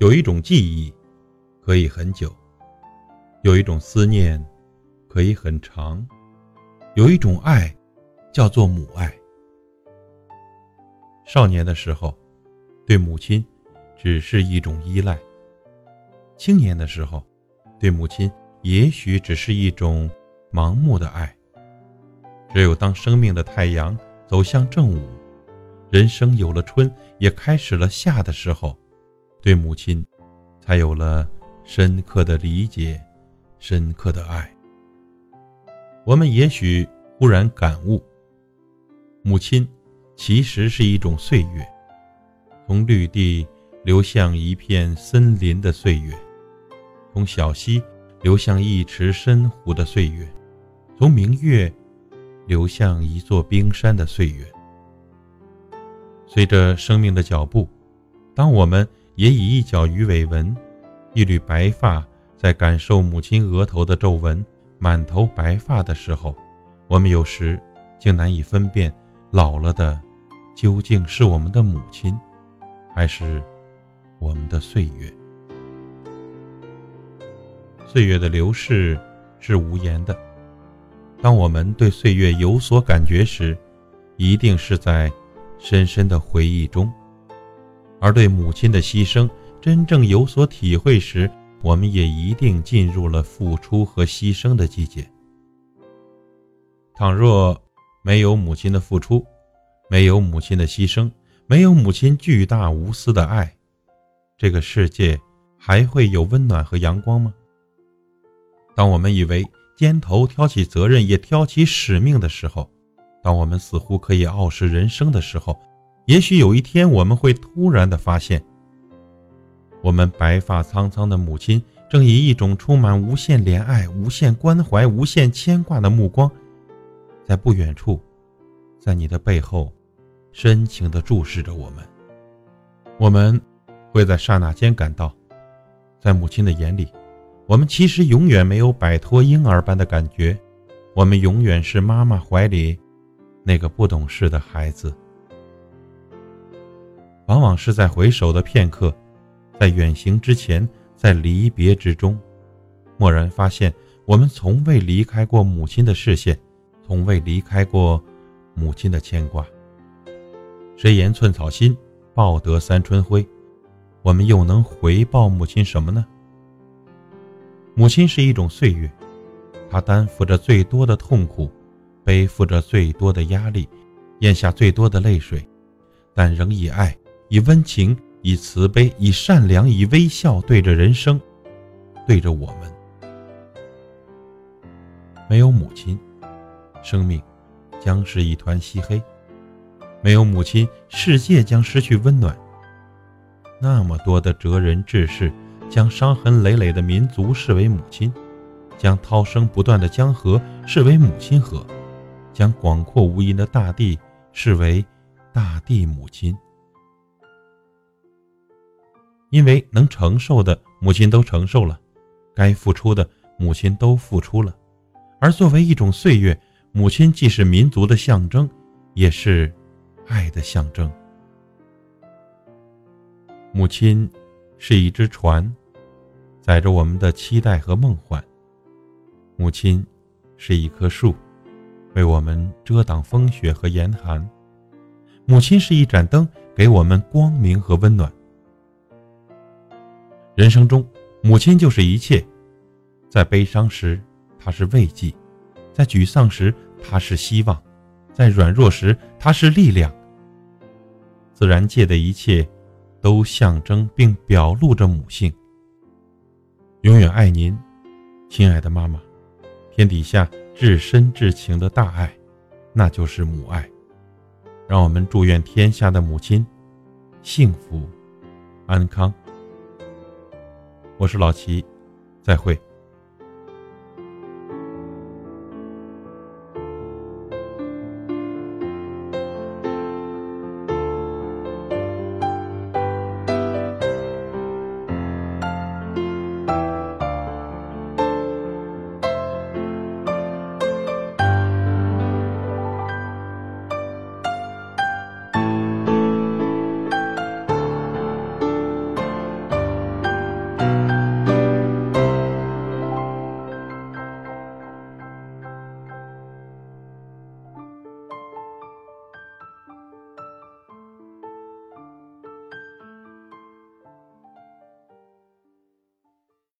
有一种记忆可以很久，有一种思念可以很长，有一种爱叫做母爱。少年的时候，对母亲只是一种依赖；青年的时候，对母亲也许只是一种盲目的爱。只有当生命的太阳走向正午，人生有了春，也开始了夏的时候。对母亲，才有了深刻的理解，深刻的爱。我们也许忽然感悟，母亲其实是一种岁月，从绿地流向一片森林的岁月，从小溪流向一池深湖的岁月，从明月流向一座冰山的岁月。随着生命的脚步，当我们。也以一角鱼尾纹，一缕白发，在感受母亲额头的皱纹、满头白发的时候，我们有时竟难以分辨，老了的究竟是我们的母亲，还是我们的岁月？岁月的流逝是无言的。当我们对岁月有所感觉时，一定是在深深的回忆中。而对母亲的牺牲真正有所体会时，我们也一定进入了付出和牺牲的季节。倘若没有母亲的付出，没有母亲的牺牲，没有母亲巨大无私的爱，这个世界还会有温暖和阳光吗？当我们以为肩头挑起责任也挑起使命的时候，当我们似乎可以傲视人生的时候，也许有一天，我们会突然的发现，我们白发苍苍的母亲正以一种充满无限怜爱、无限关怀、无限牵挂的目光，在不远处，在你的背后，深情的注视着我们。我们会在刹那间感到，在母亲的眼里，我们其实永远没有摆脱婴儿般的感觉，我们永远是妈妈怀里那个不懂事的孩子。往往是在回首的片刻，在远行之前，在离别之中，蓦然发现，我们从未离开过母亲的视线，从未离开过母亲的牵挂。谁言寸草心，报得三春晖？我们又能回报母亲什么呢？母亲是一种岁月，她担负着最多的痛苦，背负着最多的压力，咽下最多的泪水，但仍以爱。以温情，以慈悲，以善良，以微笑，对着人生，对着我们。没有母亲，生命将是一团漆黑；没有母亲，世界将失去温暖。那么多的哲人志士，将伤痕累累的民族视为母亲，将涛声不断的江河视为母亲河，将广阔无垠的大地视为大地母亲。因为能承受的母亲都承受了，该付出的母亲都付出了，而作为一种岁月，母亲既是民族的象征，也是爱的象征。母亲是一只船，载着我们的期待和梦幻；母亲是一棵树，为我们遮挡风雪和严寒；母亲是一盏灯，给我们光明和温暖。人生中，母亲就是一切。在悲伤时，她是慰藉；在沮丧时，她是希望；在软弱时，她是力量。自然界的一切，都象征并表露着母性。永远爱您，亲爱的妈妈。天底下至深至情的大爱，那就是母爱。让我们祝愿天下的母亲幸福安康。我是老齐，再会。